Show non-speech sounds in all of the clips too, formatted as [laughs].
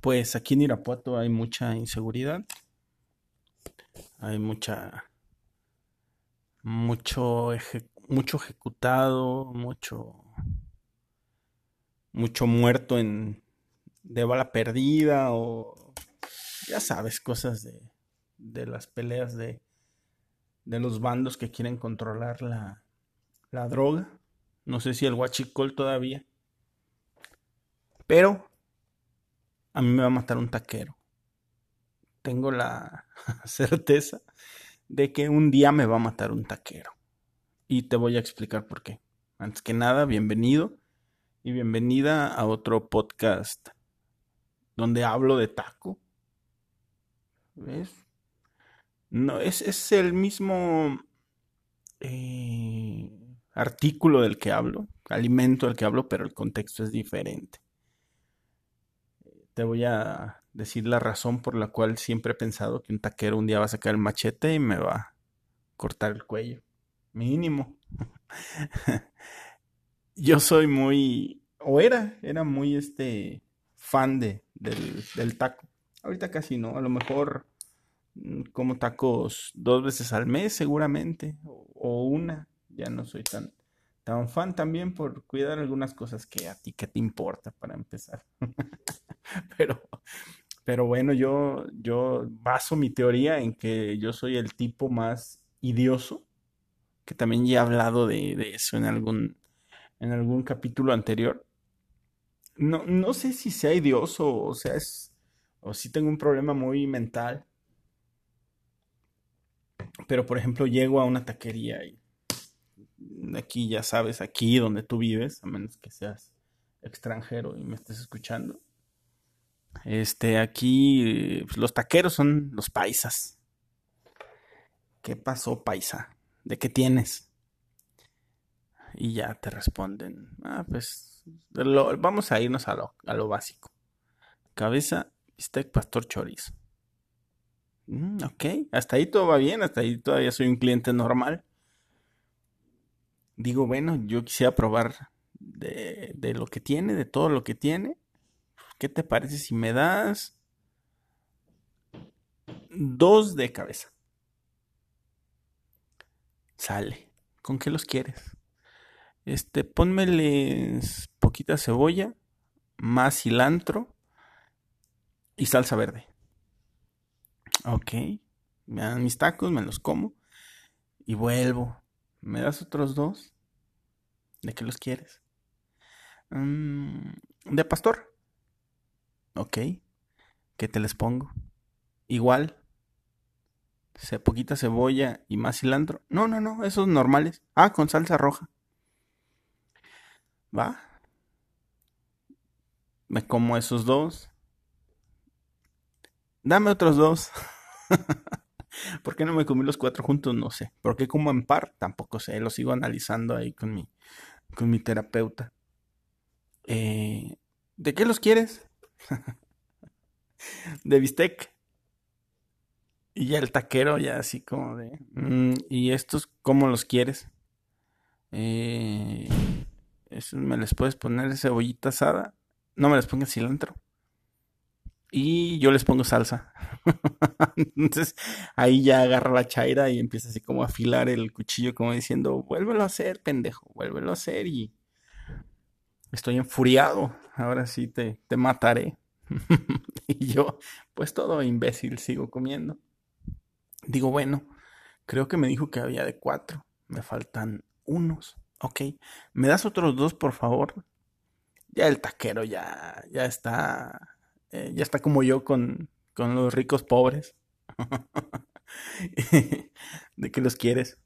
Pues aquí en Irapuato hay mucha inseguridad. Hay mucha. Mucho, mucho ejecutado, mucho. Mucho muerto en. de bala perdida o. Ya sabes, cosas de. de las peleas de. de los bandos que quieren controlar la. la droga. No sé si el huachicol todavía. Pero a mí me va a matar un taquero. Tengo la [laughs] certeza de que un día me va a matar un taquero. Y te voy a explicar por qué. Antes que nada, bienvenido y bienvenida a otro podcast donde hablo de taco. ¿Ves? No, es, es el mismo eh, artículo del que hablo, alimento del que hablo, pero el contexto es diferente te voy a decir la razón por la cual siempre he pensado que un taquero un día va a sacar el machete y me va a cortar el cuello. Mínimo. [laughs] Yo soy muy, o era, era muy este fan de, del, taco. Ahorita casi no, a lo mejor mm, como tacos dos veces al mes seguramente, o una, ya no soy tan, tan fan también por cuidar algunas cosas que a ti que te importa para empezar. [laughs] [laughs] pero, pero bueno, yo, yo baso mi teoría en que yo soy el tipo más idioso, que también ya he hablado de, eso en algún, en algún capítulo anterior. No, no sé si sea idioso o sea es, o si tengo un problema muy mental. Pero por ejemplo llego a una taquería y aquí ya sabes, aquí donde tú vives, a menos que seas extranjero y me estés escuchando. Este, aquí pues, los taqueros son los paisas. ¿Qué pasó, paisa? ¿De qué tienes? Y ya te responden, ah, pues vamos a irnos a lo, a lo básico. Cabeza, bistec, pastor, chorizo. Mm, ok, hasta ahí todo va bien, hasta ahí todavía soy un cliente normal digo, bueno, yo quisiera probar de, de, lo que tiene, de todo lo que tiene. ¿Qué te parece si me das dos de cabeza? Sale. ¿Con qué los quieres? Este, pónmeles poquita cebolla, más cilantro y salsa verde. Ok. Me dan mis tacos, me los como y vuelvo ¿Me das otros dos? ¿De qué los quieres? Mm, de pastor. Ok. ¿Qué te les pongo? Igual. Poquita cebolla y más cilantro. No, no, no, esos normales. Ah, con salsa roja. Va. Me como esos dos. Dame otros dos. [laughs] ¿Por qué no me comí los cuatro juntos? No sé. ¿Por qué como en par? Tampoco sé. Lo sigo analizando ahí con mi, con mi terapeuta. Eh, ¿De qué los quieres? [laughs] de bistec. Y ya el taquero ya así como de... Mm, ¿Y estos cómo los quieres? Eh, ¿Me les puedes poner cebollita asada? No me les pongas cilantro y yo les pongo salsa. [laughs] Entonces ahí ya agarra la chaira y empieza así como a afilar el cuchillo como diciendo, vuélvelo a hacer, pendejo, vuélvelo a hacer y estoy enfuriado, ahora sí te, te mataré. [laughs] y yo, pues todo imbécil, sigo comiendo. Digo, bueno, creo que me dijo que había de cuatro, me faltan unos. Ok, ¿me das otros dos, por favor? Ya el taquero ya, ya está eh, ya está como yo con, con los ricos pobres. [laughs] ¿De qué los quieres?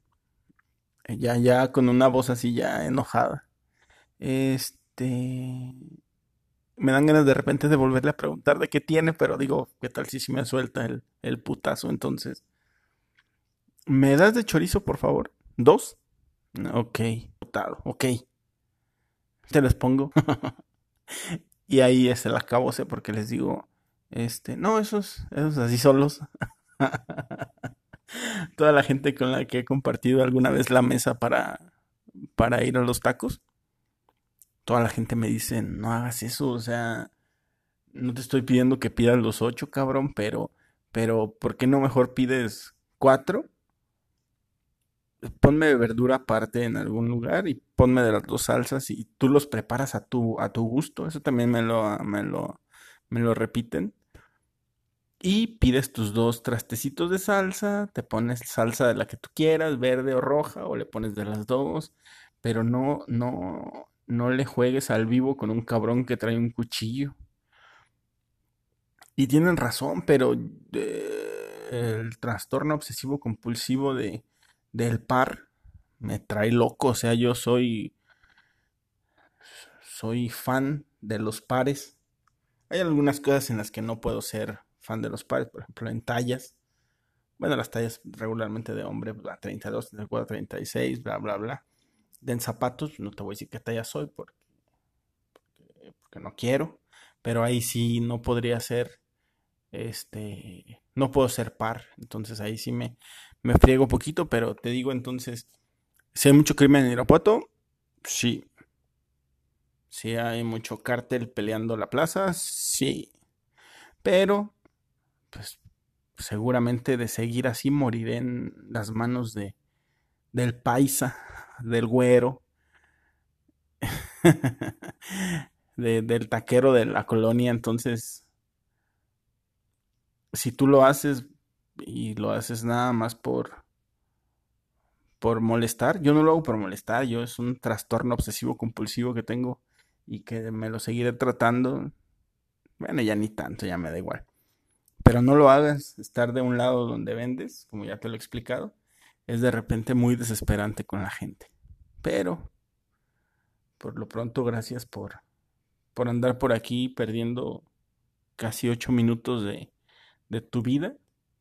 Ya, ya con una voz así ya enojada. Este... Me dan ganas de repente de volverle a preguntar de qué tiene, pero digo, ¿qué tal si, si me suelta el, el putazo entonces? ¿Me das de chorizo, por favor? ¿Dos? Ok, putado, ok. Te los pongo. [laughs] Y ahí es el acabose porque les digo, este, no, esos, esos así solos. [laughs] Toda la gente con la que he compartido alguna vez la mesa para, para ir a los tacos, toda la gente me dice, no hagas eso, o sea, no te estoy pidiendo que pidas los ocho, cabrón, pero, pero, ¿por qué no mejor pides cuatro? Ponme verdura aparte en algún lugar y ponme de las dos salsas y tú los preparas a tu, a tu gusto. Eso también me lo, me lo, me lo repiten. Y pides tus dos trastecitos de salsa, te pones salsa de la que tú quieras, verde o roja, o le pones de las dos, pero no, no, no le juegues al vivo con un cabrón que trae un cuchillo. Y tienen razón, pero eh, el trastorno obsesivo compulsivo de, del par me trae loco. O sea, yo soy, soy fan de los pares. Hay algunas cosas en las que no puedo ser fan de los pares, por ejemplo, en tallas. Bueno, las tallas regularmente de hombre, la 32, 34, 36, bla, bla, bla. En zapatos, no te voy a decir qué talla soy porque, porque, no quiero. Pero ahí sí no podría ser, este, no puedo ser par. Entonces ahí sí me, me friego poquito, pero te digo entonces, si hay mucho crimen en Irapuato, sí. Si hay mucho cártel peleando la plaza, sí. Pero pues seguramente de seguir así moriré en las manos de del paisa, del güero, [laughs] del taquero de la colonia. Entonces, si tú lo haces y lo haces nada más por por molestar, yo no lo hago por molestar, yo es un trastorno obsesivo compulsivo que tengo y que me lo seguiré tratando. Bueno, ya ni tanto, ya me da igual. Pero no lo hagas, estar de un lado donde vendes, como ya te lo he explicado, es de repente muy desesperante con la gente. Pero, por lo pronto, gracias por, por andar por aquí perdiendo casi ocho minutos de, de tu vida,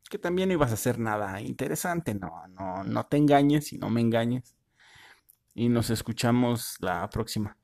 que también no ibas a hacer nada interesante, no, no, no te engañes y no me engañes. Y nos escuchamos la próxima.